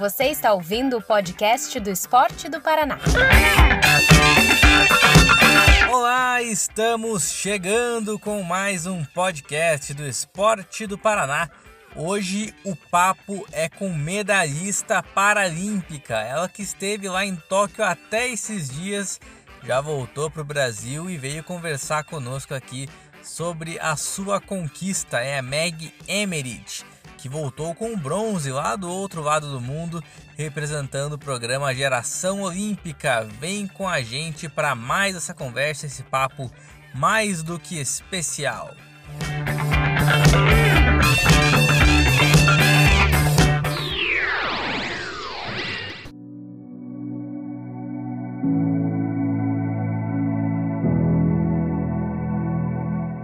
Você está ouvindo o podcast do Esporte do Paraná. Olá, estamos chegando com mais um podcast do Esporte do Paraná. Hoje o papo é com medalhista paralímpica, ela que esteve lá em Tóquio até esses dias, já voltou para o Brasil e veio conversar conosco aqui sobre a sua conquista. É a Meg Emerich que voltou com o bronze lá do outro lado do mundo, representando o programa Geração Olímpica. Vem com a gente para mais essa conversa, esse papo mais do que especial.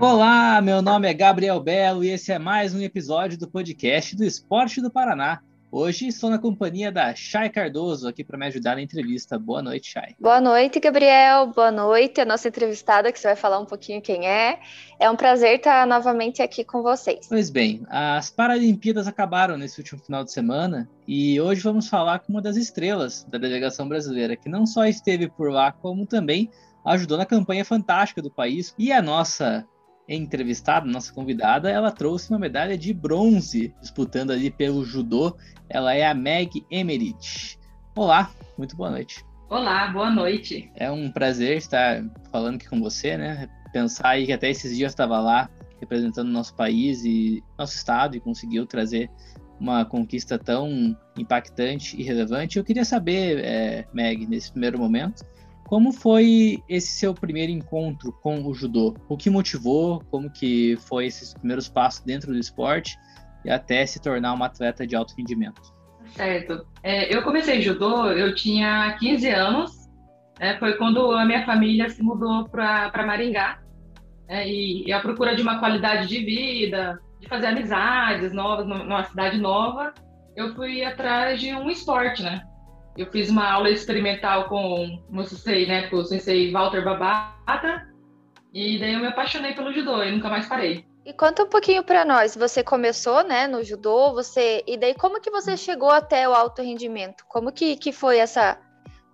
Olá, meu nome é Gabriel Belo e esse é mais um episódio do podcast do Esporte do Paraná. Hoje estou na companhia da Chay Cardoso aqui para me ajudar na entrevista. Boa noite, Chay. Boa noite, Gabriel. Boa noite, a nossa entrevistada, que você vai falar um pouquinho quem é. É um prazer estar novamente aqui com vocês. Pois bem, as Paralimpíadas acabaram nesse último final de semana e hoje vamos falar com uma das estrelas da delegação brasileira, que não só esteve por lá, como também ajudou na campanha fantástica do país. E a nossa entrevistada, nossa convidada, ela trouxe uma medalha de bronze, disputando ali pelo judô. Ela é a Meg Emerich. Olá, muito boa noite. Olá, boa noite. É um prazer estar falando aqui com você, né? Pensar aí que até esses dias estava lá representando nosso país e nosso estado e conseguiu trazer uma conquista tão impactante e relevante. Eu queria saber, é, Meg, nesse primeiro momento, como foi esse seu primeiro encontro com o judô? O que motivou? Como que foi esses primeiros passos dentro do esporte e até se tornar uma atleta de alto rendimento? Certo. É, eu comecei judô, eu tinha 15 anos. É, foi quando a minha família se mudou para Maringá. É, e, e a procura de uma qualidade de vida, de fazer amizades novas numa cidade nova, eu fui atrás de um esporte, né? Eu fiz uma aula experimental com, como eu sei, né, com o sensei Walter Babata, e daí eu me apaixonei pelo judô e nunca mais parei. E conta um pouquinho para nós, você começou, né, no judô, você e daí como que você chegou até o alto rendimento? Como que, que foi essa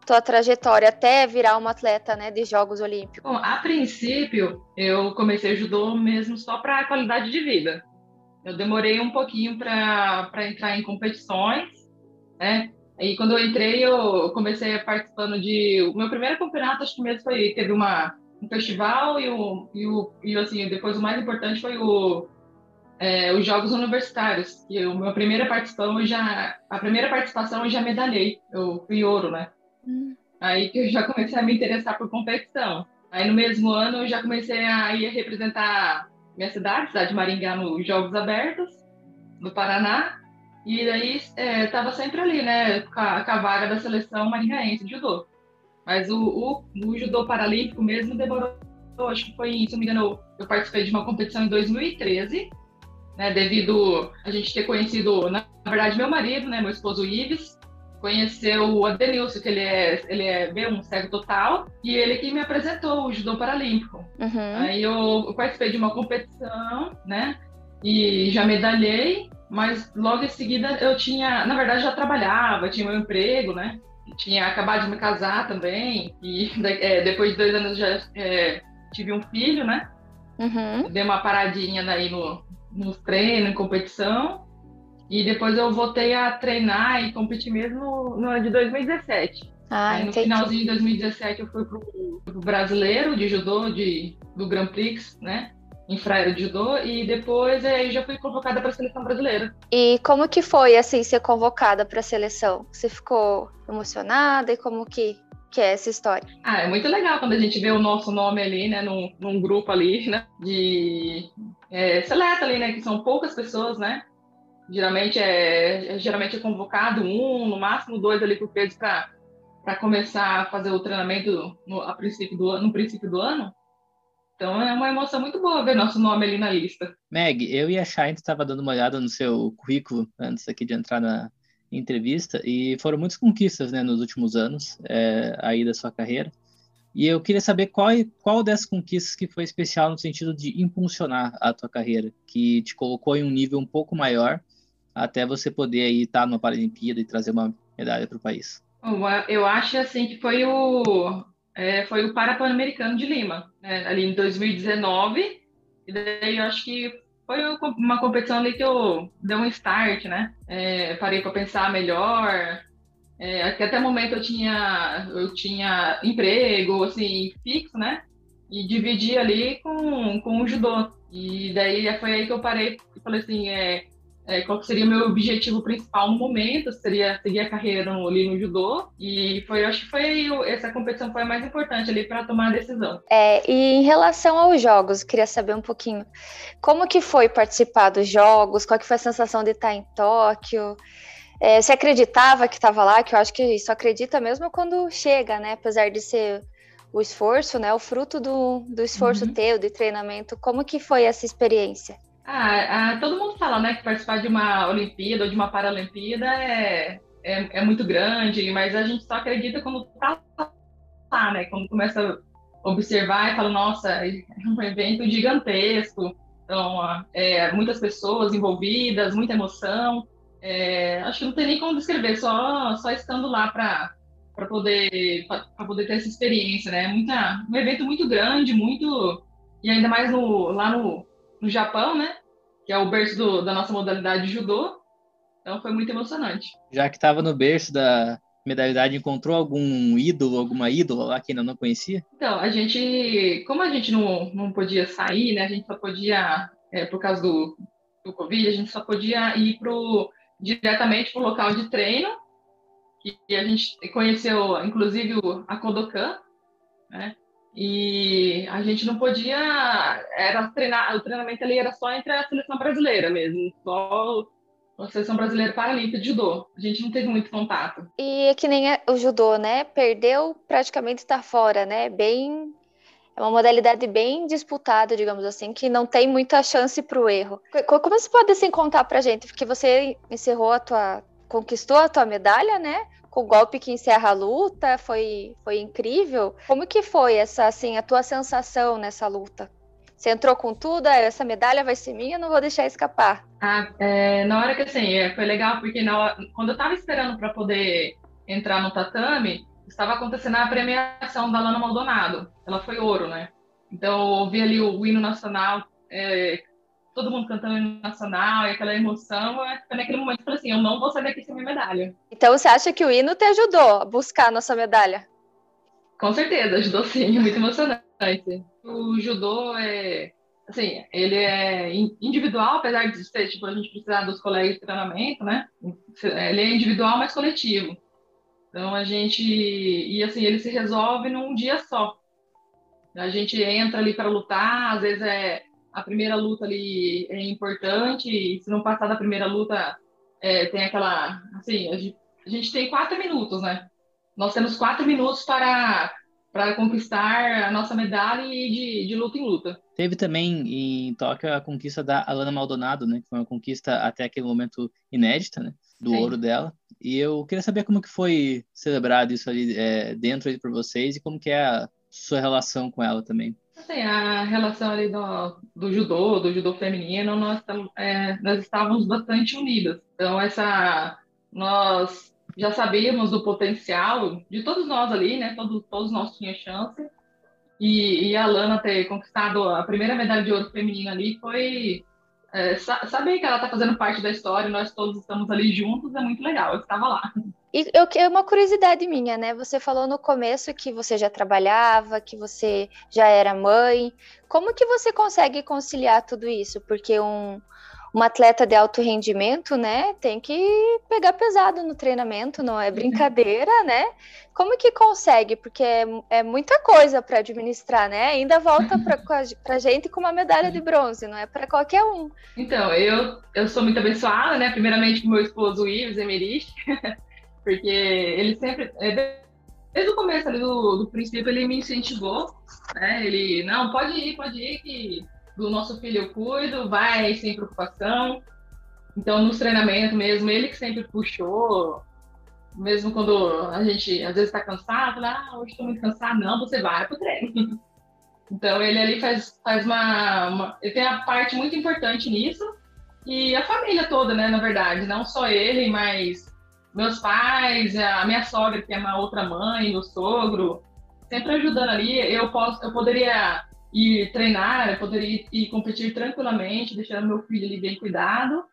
tua trajetória até virar uma atleta, né, de Jogos Olímpicos? Bom, a princípio, eu comecei judô mesmo só para qualidade de vida. Eu demorei um pouquinho para entrar em competições, né? E quando eu entrei, eu comecei participando de. O meu primeiro campeonato, acho que mesmo foi. Teve uma, um festival e, o, e, o, e assim, depois o mais importante foi o, é, os Jogos Universitários. E a minha primeira participação, eu já. A primeira participação eu já medalhei. Eu fui ouro, né? Hum. Aí que eu já comecei a me interessar por competição. Aí no mesmo ano eu já comecei a ir representar minha cidade, cidade de Maringá, nos Jogos Abertos do Paraná. E daí estava é, sempre ali, né, com a, com a, vaga da seleção maringaense de judô. Mas o, o, o, judô paralímpico mesmo demorou, acho que foi, se não me engano, eu participei de uma competição em 2013, né, devido a gente ter conhecido, na verdade, meu marido, né, meu esposo Ives, conheceu o Adenilson, que ele é, ele é bem um cego total, e ele que me apresentou o judô paralímpico. Uhum. Aí eu, eu participei de uma competição, né, e já medalhei, mas logo em seguida eu tinha, na verdade, já trabalhava, tinha meu emprego, né? Tinha acabado de me casar também, e é, depois de dois anos já é, tive um filho, né? Uhum. Dei uma paradinha daí no, nos treinos, em competição, e depois eu voltei a treinar e competir mesmo no ano de 2017. Ah, Aí, no entendi. finalzinho de 2017 eu fui pro, pro brasileiro de judô de, do Grand Prix, né? Em Fraira de Judô e depois aí já fui convocada para a seleção brasileira. E como que foi assim ser convocada para a seleção? Você ficou emocionada e como que que é essa história? Ah, é muito legal quando a gente vê o nosso nome ali, né, num, num grupo ali, né, de é, seleta ali, né, que são poucas pessoas, né, geralmente é, é geralmente é convocado um, no máximo dois ali por peso para para começar a fazer o treinamento no, a princípio do, no princípio do ano. Então é uma emoção muito boa ver nosso nome ali na lista. Meg, eu e a Shine estava dando uma olhada no seu currículo antes aqui de entrar na entrevista e foram muitas conquistas né, nos últimos anos é, aí da sua carreira. E eu queria saber qual, qual dessas conquistas que foi especial no sentido de impulsionar a tua carreira, que te colocou em um nível um pouco maior até você poder aí estar numa Paralimpíada e trazer uma medalha para o país? Eu acho assim que foi o é, foi o Parapan-Americano de Lima, né, ali em 2019. E daí eu acho que foi uma competição ali que eu dei um start, né? É, parei para pensar melhor. É, até o momento eu tinha eu tinha emprego assim fixo, né? E dividi ali com, com o judô. E daí foi aí que eu parei e falei assim, é, é, qual seria o meu objetivo principal no momento, seria seguir a carreira no, ali no judô, e foi, acho que foi essa competição foi a mais importante ali para tomar a decisão. É, e em relação aos jogos, queria saber um pouquinho, como que foi participar dos jogos, qual que foi a sensação de estar em Tóquio, é, você acreditava que estava lá, que eu acho que isso acredita mesmo quando chega, né, apesar de ser o esforço, né, o fruto do, do esforço uhum. teu, de treinamento, como que foi essa experiência? Ah, ah, todo mundo fala, né, que participar de uma Olimpíada ou de uma Paralimpíada é, é, é, muito grande, mas a gente só acredita quando tá lá, né? Quando começa a observar e fala, nossa, é um evento gigantesco, então, é, muitas pessoas envolvidas, muita emoção. É, acho que não tem nem como descrever, só, só estando lá para para poder para poder ter essa experiência, né? Muita, um evento muito grande, muito e ainda mais no, lá no no Japão, né? Que é o berço do, da nossa modalidade de judô. Então foi muito emocionante. Já que estava no berço da modalidade, encontrou algum ídolo, alguma ídola lá que ainda não conhecia? Então, a gente, como a gente não, não podia sair, né? A gente só podia, é, por causa do, do Covid, a gente só podia ir pro, diretamente para o local de treino. E a gente conheceu, inclusive, a Kodokan, né? E a gente não podia. Era treinar, o treinamento ali era só entre a seleção brasileira mesmo, só a seleção brasileira paralímpica de judô. A gente não teve muito contato. E é que nem o judô, né? Perdeu, praticamente está fora, né? Bem. É uma modalidade bem disputada, digamos assim, que não tem muita chance para o erro. Como você pode assim contar para gente? Porque você encerrou a tua, conquistou a tua medalha, né? Com o golpe que encerra a luta, foi, foi incrível. Como que foi essa, assim, a tua sensação nessa luta? Você entrou com tudo, ah, essa medalha vai ser minha, não vou deixar escapar. Ah, é, na hora que assim, é, foi legal, porque hora, quando eu estava esperando para poder entrar no tatame, estava acontecendo a premiação da Lana Maldonado. Ela foi ouro, né? Então eu ouvi ali o hino nacional, é, todo mundo cantando hino nacional e aquela emoção, foi naquele momento eu falei assim, eu não vou sair daqui sem minha medalha. Então você acha que o hino te ajudou a buscar a nossa medalha? Com certeza, ajudou sim, muito emocionante. O judô é, assim, ele é individual, apesar de ser, tipo, a gente precisar dos colegas de treinamento, né? Ele é individual, mas coletivo. Então a gente, e assim, ele se resolve num dia só. A gente entra ali para lutar, às vezes é a primeira luta ali é importante, e se não passar da primeira luta, é, tem aquela. Assim, a gente, a gente, tem quatro minutos, né? Nós temos quatro minutos para, para conquistar a nossa medalha e de, de luta em luta. Teve também em Tóquio a conquista da Alana Maldonado, né? Que foi uma conquista até aquele momento inédita, né? Do Sim. ouro dela. E eu queria saber como que foi celebrado isso ali é, dentro aí para vocês e como que é a sua relação com ela também. Assim, a relação ali do, do judô, do judô feminino, nós, é, nós estávamos bastante unidas. Então, essa, nós já sabíamos do potencial de todos nós ali, né? Todos, todos nós tínhamos chance. E, e a Lana ter conquistado a primeira medalha de ouro feminina ali foi é, saber que ela está fazendo parte da história, nós todos estamos ali juntos, é muito legal. Eu estava lá. E eu, é uma curiosidade minha, né? Você falou no começo que você já trabalhava, que você já era mãe. Como que você consegue conciliar tudo isso? Porque um, um atleta de alto rendimento, né, tem que pegar pesado no treinamento, não é brincadeira, né? Como que consegue? Porque é, é muita coisa para administrar, né? Ainda volta para a gente com uma medalha de bronze, não é para qualquer um. Então, eu, eu sou muito abençoada, né? Primeiramente com meu esposo Ives Emerich. porque ele sempre, é, desde o começo ali do, do princípio, ele me incentivou, né? Ele, não, pode ir, pode ir, que do nosso filho eu cuido, vai sem preocupação. Então, nos treinamentos mesmo, ele que sempre puxou, mesmo quando a gente às vezes está cansado, lá, ah, hoje estou muito cansado, não, você vai para o treino. Então, ele ali faz, faz uma, uma, Ele tem a parte muito importante nisso, e a família toda, né, na verdade, não só ele, mas meus pais, a minha sogra, que é uma outra mãe, meu sogro, sempre ajudando ali. Eu posso, eu poderia ir treinar, eu poderia ir, competir tranquilamente, deixando meu filho ali bem cuidado,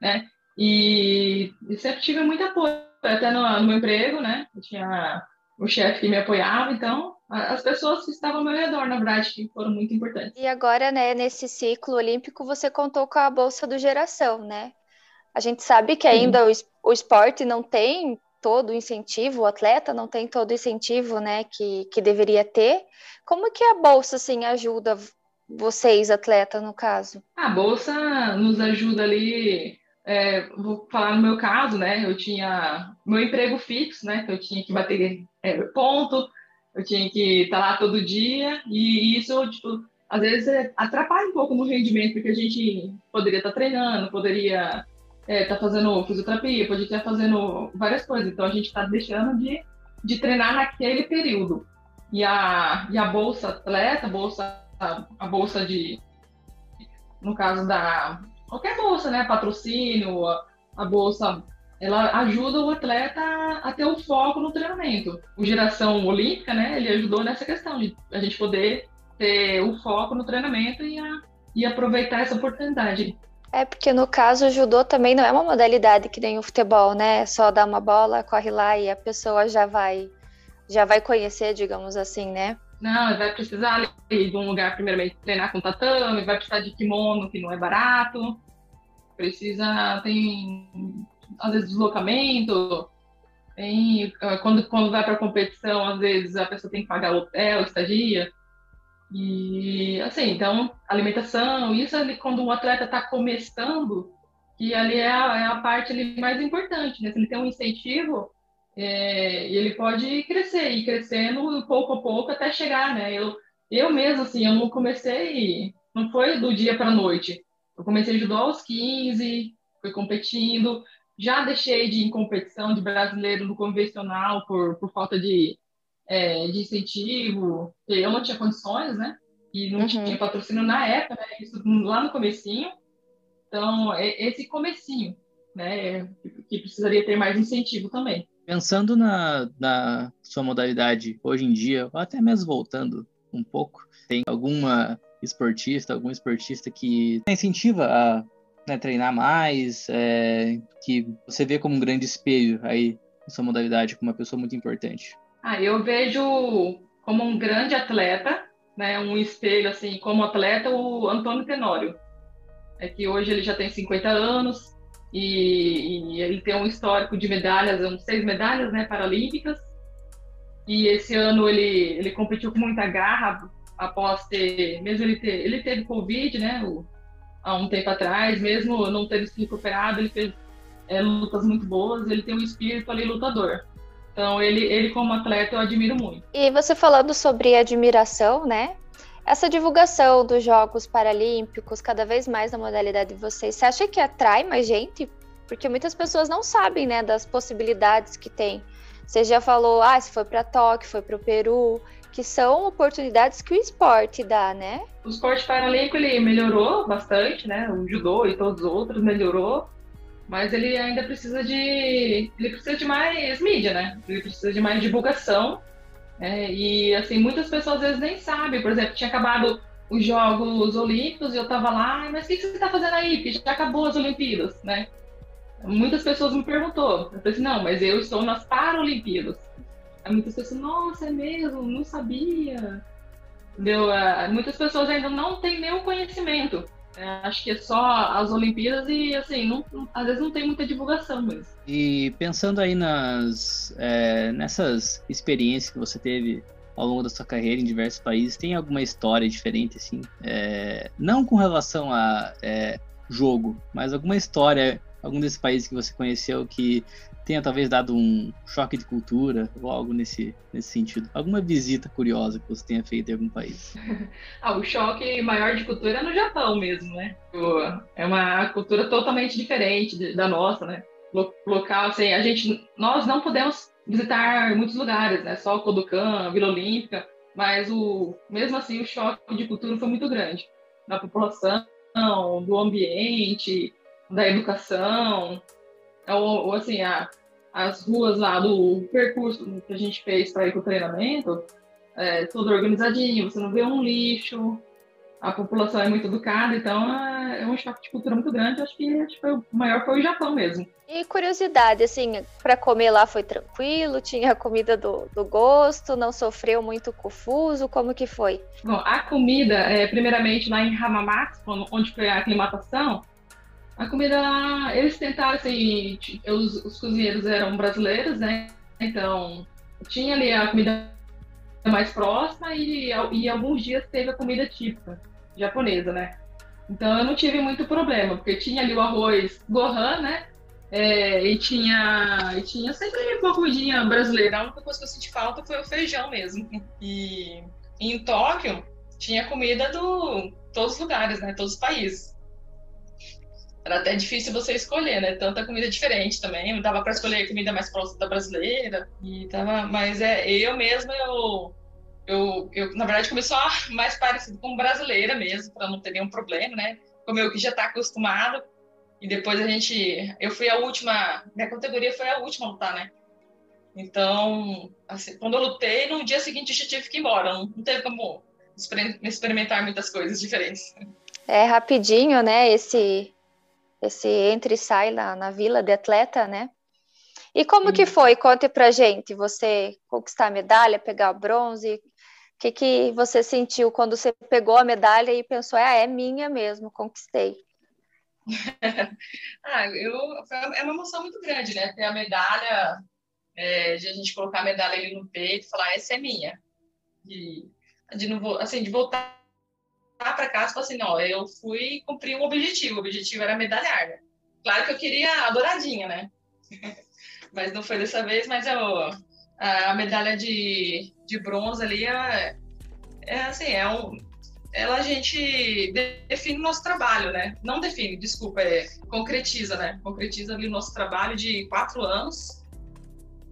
né? E, e sempre tive muito apoio, até no, no meu emprego, né? Eu tinha o chefe que me apoiava, então as pessoas que estavam ao meu redor, na verdade, que foram muito importantes. E agora, né, nesse ciclo olímpico, você contou com a bolsa do geração, né? A gente sabe que ainda o, o esporte não tem todo o incentivo, o atleta não tem todo o incentivo, né, que, que deveria ter. Como que a bolsa, assim, ajuda vocês, atleta, no caso? A bolsa nos ajuda ali, é, vou falar no meu caso, né, eu tinha meu emprego fixo, né, que eu tinha que bater é, ponto, eu tinha que estar lá todo dia, e isso, tipo, às vezes atrapalha um pouco no rendimento, porque a gente poderia estar treinando, poderia é, tá fazendo fisioterapia, pode estar fazendo várias coisas. Então a gente está deixando de, de treinar naquele período. E a, e a bolsa atleta, bolsa, a, bolsa de, no caso da qualquer bolsa, né, patrocínio, a, a bolsa, ela ajuda o atleta a, a ter o um foco no treinamento. O Geração Olímpica, né, ele ajudou nessa questão de a gente poder ter o foco no treinamento e, a, e aproveitar essa oportunidade. É porque no caso o judô também não é uma modalidade que nem o futebol, né? É só dar uma bola, corre lá e a pessoa já vai já vai conhecer, digamos assim, né? Não, vai precisar de um lugar primeiramente treinar com tatame, vai precisar de kimono que não é barato, precisa tem às vezes deslocamento, tem ah, quando quando vai para competição às vezes a pessoa tem que pagar hotel, estadia. E assim, então, alimentação, isso ali quando o atleta está começando, que ali é a, é a, parte ali mais importante, né? Se ele tem um incentivo, é, ele pode crescer, e crescendo pouco a pouco até chegar, né? Eu, eu mesmo, assim, eu não comecei, não foi do dia para a noite. Eu comecei a ajudar aos 15, fui competindo, já deixei de ir em competição de brasileiro no convencional por, por falta de, é, de incentivo, eu não tinha condições, né? E não uhum. tinha patrocínio na época, né? Isso lá no comecinho. Então, é esse comecinho, né? Que precisaria ter mais incentivo também. Pensando na, na sua modalidade hoje em dia, ou até mesmo voltando um pouco, tem alguma esportista, algum esportista que incentiva a né, treinar mais, é, que você vê como um grande espelho aí na sua modalidade, como uma pessoa muito importante? Ah, eu vejo como um grande atleta, né, um espelho assim, como atleta, o Antônio Tenório. É que hoje ele já tem 50 anos e, e ele tem um histórico de medalhas, uns seis medalhas, né, paralímpicas. E esse ano ele ele competiu com muita garra após ter, mesmo ele ter, ele teve covid, né, o, há um tempo atrás, mesmo não tendo se recuperado, ele fez é, lutas muito boas, ele tem um espírito ali lutador. Então, ele, ele como atleta, eu admiro muito. E você falando sobre admiração, né? Essa divulgação dos Jogos Paralímpicos, cada vez mais na modalidade de vocês, você acha que atrai mais gente? Porque muitas pessoas não sabem, né, das possibilidades que tem. Você já falou, ah, se foi para Tóquio, foi para o Peru, que são oportunidades que o esporte dá, né? O esporte paralímpico ele melhorou bastante, né? O judô e todos os outros melhorou, mas ele ainda precisa de ele precisa de mais mídia, né? Ele precisa de mais divulgação. Né? E assim, muitas pessoas às vezes nem sabem. Por exemplo, tinha acabado os Jogos Olímpicos e eu tava lá, mas o que, você está fazendo aí? Porque já acabou as Olimpíadas, né? Muitas pessoas me perguntou. Eu falei assim, não, mas eu estou nas Paralimpíadas. Aí muitas pessoas, nossa, é mesmo? Não sabia. Ah, muitas pessoas ainda não têm nenhum conhecimento. É, acho que é só as Olimpíadas e, assim, não, às vezes não tem muita divulgação mesmo. E pensando aí nas, é, nessas experiências que você teve ao longo da sua carreira em diversos países, tem alguma história diferente, assim? É, não com relação a é, jogo, mas alguma história, algum desses países que você conheceu que tenha talvez dado um choque de cultura ou algo nesse, nesse sentido? Alguma visita curiosa que você tenha feito em algum país? ah, o choque maior de cultura é no Japão mesmo, né? É uma cultura totalmente diferente da nossa, né? Local, assim, a gente, nós não podemos visitar muitos lugares, né? Só Kodokan, Vila Olímpica, mas o, mesmo assim o choque de cultura foi muito grande. Da população, do ambiente, da educação, ou, ou assim, a, as ruas lá do percurso que a gente fez para ir para o treinamento, é tudo organizadinho, você não vê um lixo, a população é muito educada, então é, é um choque de cultura muito grande. Acho que tipo, o maior foi o Japão mesmo. E curiosidade, assim, para comer lá foi tranquilo? Tinha comida do, do gosto? Não sofreu muito confuso? Como que foi? Bom, a comida, é, primeiramente lá em Hamamatsu, onde foi a aclimatação, a comida eles tentaram, assim, os, os cozinheiros eram brasileiros, né? Então, tinha ali a comida mais próxima e, e alguns dias teve a comida típica japonesa, né? Então eu não tive muito problema, porque tinha ali o arroz gohan, né? É, e, tinha, e tinha sempre uma comidinha brasileira. A única coisa que eu senti falta foi o feijão mesmo. E, e em Tóquio tinha comida do todos os lugares, né? Todos os países. Era até difícil você escolher, né? Tanta comida diferente também. Não dava para escolher comida mais próxima da brasileira. E tava, mas é, eu mesma eu eu, eu, na verdade, comecei só mais parecido com brasileira mesmo, para não ter nenhum problema, né? Como eu que já está acostumado. E depois a gente. Eu fui a última. Minha categoria foi a última a lutar, né? Então, assim, quando eu lutei, no dia seguinte eu já tive que ir embora. Não, não teve como experimentar muitas coisas diferentes. É rapidinho, né? Esse, esse entre e sai na, na vila de atleta, né? E como Sim. que foi? Conte pra gente. Você conquistar a medalha, pegar o bronze, o que, que você sentiu quando você pegou a medalha e pensou, ah, é minha mesmo, conquistei? ah, eu, é uma emoção muito grande, né? Ter a medalha, é, de a gente colocar a medalha ali no peito e falar, essa é minha. De, de, não, assim, de voltar para casa e falar assim, não, eu fui cumprir um objetivo, o objetivo era medalhar? Claro que eu queria a douradinha, né? mas não foi dessa vez, mas eu, a, medalha de, de bronze ali é, é assim, é um, ela a gente define o nosso trabalho, né? Não define, desculpa, é, concretiza, né? Concretiza ali o nosso trabalho de quatro anos.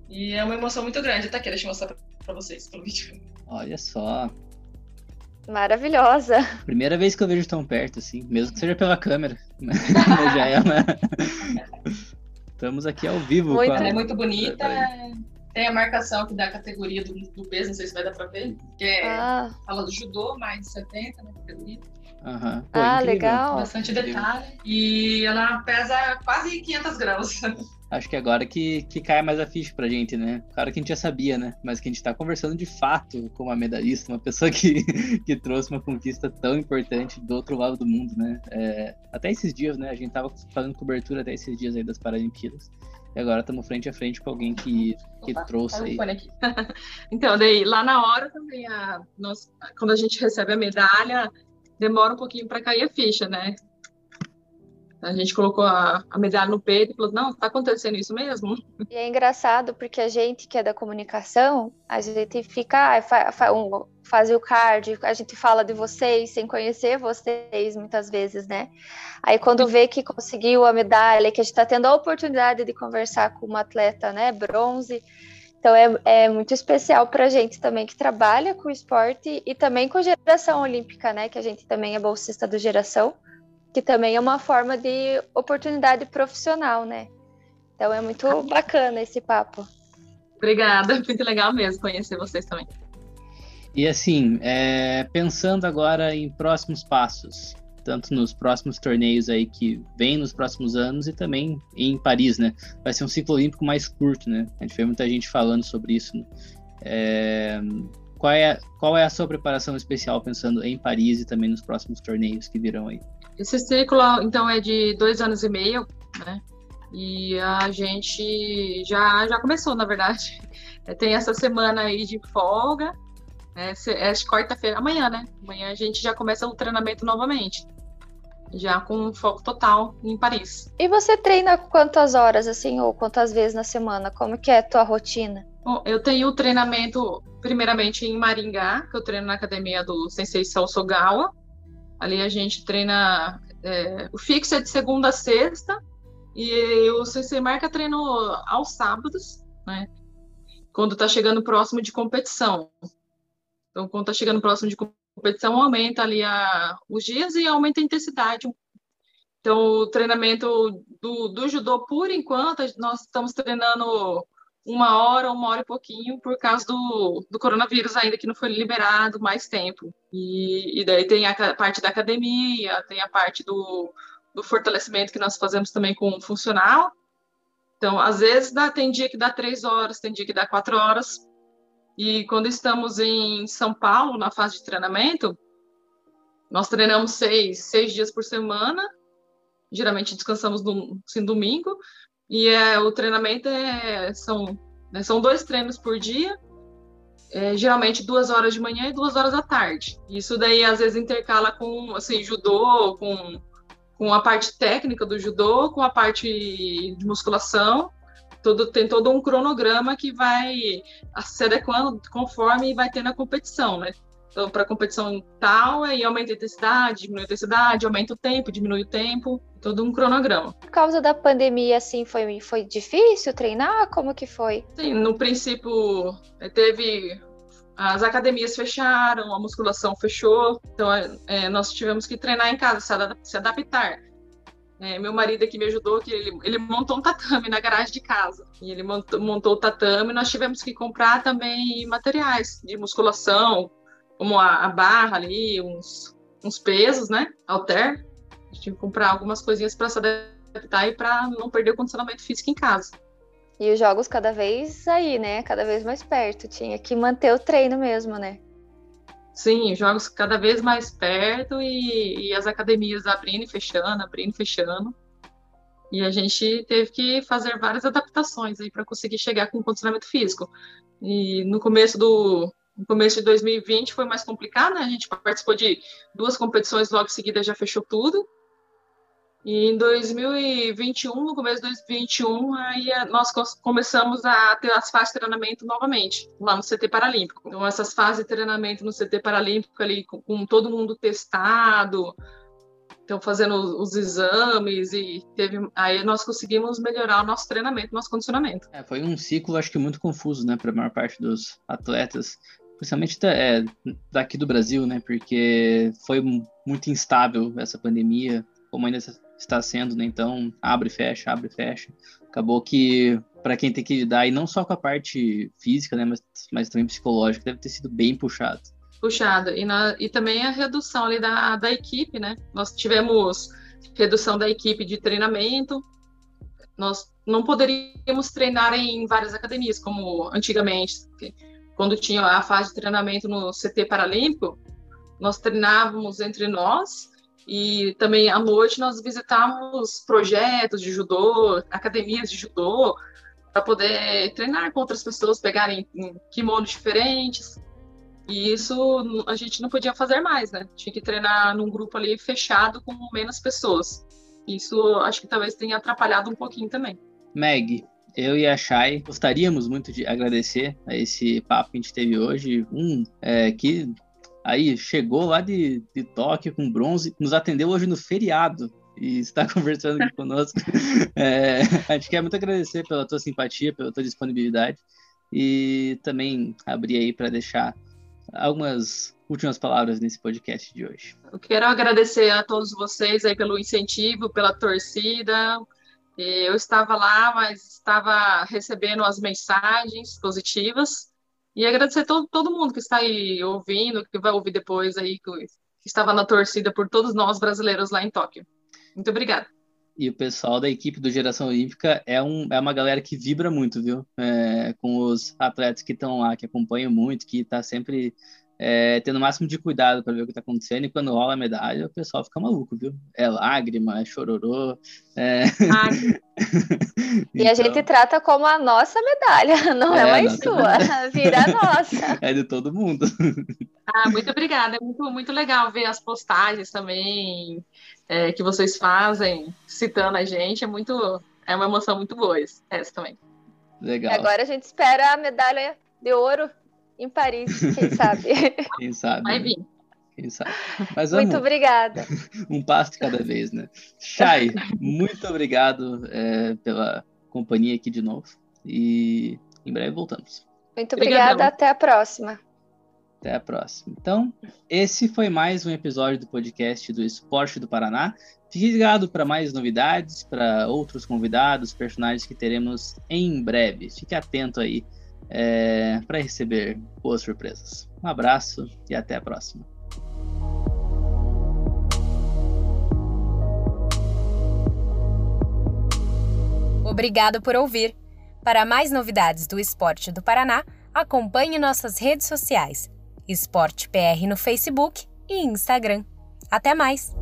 E é uma emoção muito grande. Tá aqui, deixa eu mostrar para vocês pelo vídeo. Olha só. Maravilhosa. Primeira vez que eu vejo tão perto, assim, mesmo que seja pela câmera. já é uma... Estamos aqui ao vivo. Muito, a... É muito bonita. Tem a marcação aqui da categoria do, do, peso, não sei se vai dar pra ver. Que é, ah. fala do judô, mais de 70, né? Uhum. Pô, ah, incrível. legal. Bastante detalhe. E ela pesa quase 500 gramas. Acho que agora que, que cai mais a ficha pra gente, né? Claro que a gente já sabia, né? Mas que a gente tá conversando de fato com uma medalhista, uma pessoa que, que trouxe uma conquista tão importante do outro lado do mundo, né? É, até esses dias, né? A gente tava fazendo cobertura até esses dias aí das Paralimpíadas. E agora estamos frente a frente com alguém que, que Opa, trouxe aí. então, daí, lá na hora também, a, nós, quando a gente recebe a medalha, demora um pouquinho para cair a ficha, né? A gente colocou a, a medalha no peito e falou: não, está acontecendo isso mesmo? E é engraçado porque a gente que é da comunicação, a gente fica, fa, fa, faz o card, a gente fala de vocês sem conhecer vocês muitas vezes, né? Aí quando vê que conseguiu a medalha, que a gente está tendo a oportunidade de conversar com uma atleta, né, bronze. Então é, é muito especial para a gente também que trabalha com esporte e também com geração olímpica, né? Que a gente também é bolsista do geração que também é uma forma de oportunidade profissional, né? Então é muito bacana esse papo. Obrigada, muito legal mesmo conhecer vocês também. E assim, é, pensando agora em próximos passos, tanto nos próximos torneios aí que vem nos próximos anos e também em Paris, né? Vai ser um ciclo olímpico mais curto, né? A gente vê muita gente falando sobre isso. Né? É, qual, é, qual é a sua preparação especial pensando em Paris e também nos próximos torneios que virão aí? Esse ciclo, então, é de dois anos e meio, né? E a gente já, já começou, na verdade. É, tem essa semana aí de folga, né? é quarta-feira, amanhã, né? Amanhã a gente já começa o treinamento novamente. Já com foco total em Paris. E você treina quantas horas, assim, ou quantas vezes na semana? Como que é a tua rotina? Bom, eu tenho treinamento, primeiramente, em Maringá, que eu treino na academia do Sensei Salsogawa, Ali a gente treina. É, o fixo é de segunda a sexta e o CC Marca treino aos sábados, né? Quando está chegando próximo de competição. Então, quando está chegando próximo de competição, aumenta ali a, os dias e aumenta a intensidade. Então, o treinamento do, do judô, por enquanto, nós estamos treinando uma hora, uma hora e pouquinho, por causa do, do coronavírus ainda, que não foi liberado mais tempo. E, e daí tem a parte da academia, tem a parte do, do fortalecimento que nós fazemos também com o funcional. Então, às vezes, dá, tem dia que dá três horas, tem dia que dá quatro horas. E quando estamos em São Paulo, na fase de treinamento, nós treinamos seis, seis dias por semana geralmente descansamos no assim, domingo, e é, o treinamento é, são, né, são dois treinos por dia, é, geralmente duas horas de manhã e duas horas da tarde. Isso daí às vezes intercala com assim, judô, com, com a parte técnica do judô, com a parte de musculação. Todo, tem todo um cronograma que vai se adequando conforme vai ter na competição, né? Então, para competição tal, aí aumenta a intensidade, diminui a intensidade, aumenta o tempo, diminui o tempo, todo um cronograma. Por causa da pandemia, assim, foi, foi difícil treinar? Como que foi? Sim, no princípio, eh, teve as academias fecharam, a musculação fechou, então é, nós tivemos que treinar em casa, se, adaptar. É, meu marido aqui me ajudou, que ele, ele, montou um tatame na garagem de casa. E ele montou, montou o tatame, nós tivemos que comprar também materiais de musculação, como a, a barra ali, uns, uns pesos, né? Alter. A gente tinha que comprar algumas coisinhas para se adaptar e para não perder o condicionamento físico em casa. E os jogos cada vez aí, né? Cada vez mais perto. Tinha que manter o treino mesmo, né? Sim, jogos cada vez mais perto e, e as academias abrindo e fechando, abrindo e fechando. E a gente teve que fazer várias adaptações aí para conseguir chegar com o condicionamento físico. E no começo do, no começo de 2020 foi mais complicado, né? A gente participou de duas competições logo em seguida, já fechou tudo. E em 2021, no começo de 2021, aí nós começamos a ter as fases de treinamento novamente, lá no CT Paralímpico. Então, essas fases de treinamento no CT Paralímpico, ali com, com todo mundo testado, então fazendo os exames e teve aí nós conseguimos melhorar o nosso treinamento, nosso condicionamento. É, foi um ciclo acho que muito confuso, né, para a maior parte dos atletas, principalmente é, daqui do Brasil, né? Porque foi muito instável essa pandemia, como ainda está sendo, né? Então, abre e fecha, abre e fecha. Acabou que, para quem tem que lidar, e não só com a parte física, né? Mas, mas também psicológica, deve ter sido bem puxado. Puxado. E, na, e também a redução ali da, da equipe, né? Nós tivemos redução da equipe de treinamento, nós não poderíamos treinar em várias academias, como antigamente quando tinha a fase de treinamento no CT Paralímpico, nós treinávamos entre nós e também à noite nós visitávamos projetos de judô, academias de judô, para poder treinar com outras pessoas, pegarem kimonos diferentes. E isso a gente não podia fazer mais, né? Tinha que treinar num grupo ali fechado com menos pessoas. Isso acho que talvez tenha atrapalhado um pouquinho também. Meg, eu e a Shai gostaríamos muito de agradecer a esse papo que a gente teve hoje. Um é, que aí chegou lá de, de Tóquio com bronze, nos atendeu hoje no feriado e está conversando aqui conosco. É, a gente quer muito agradecer pela tua simpatia, pela tua disponibilidade e também abrir aí para deixar algumas últimas palavras nesse podcast de hoje. Eu quero agradecer a todos vocês aí pelo incentivo, pela torcida, eu estava lá, mas estava recebendo as mensagens positivas e agradecer todo, todo mundo que está aí ouvindo, que vai ouvir depois aí, que, que estava na torcida por todos nós brasileiros lá em Tóquio. Muito obrigada. E o pessoal da equipe do Geração Olímpica é, um, é uma galera que vibra muito, viu? É, com os atletas que estão lá, que acompanham muito, que está sempre é, tendo o máximo de cuidado para ver o que está acontecendo, e quando rola a medalha, o pessoal fica maluco, viu? É lágrima, é chororô. É... Ah, e então... a gente trata como a nossa medalha, não é, é mais sua, medalha. vira a nossa. É de todo mundo. Ah, muito obrigada, é muito, muito legal ver as postagens também é, que vocês fazem, citando a gente, é muito, é uma emoção muito boa essa também. Legal. Agora a gente espera a medalha de ouro em Paris, quem sabe? Quem sabe? Vai vir. Quem sabe? Mas vamos, muito obrigada. Um passo de cada vez, né? Chay, muito obrigado é, pela companhia aqui de novo. E em breve voltamos. Muito obrigada, Obrigadão. até a próxima. Até a próxima. Então, esse foi mais um episódio do podcast do Esporte do Paraná. Fique ligado para mais novidades, para outros convidados, personagens que teremos em breve. Fique atento aí é, para receber boas surpresas. Um abraço e até a próxima. Obrigado por ouvir. Para mais novidades do esporte do Paraná, acompanhe nossas redes sociais: Esporte PR no Facebook e Instagram. Até mais!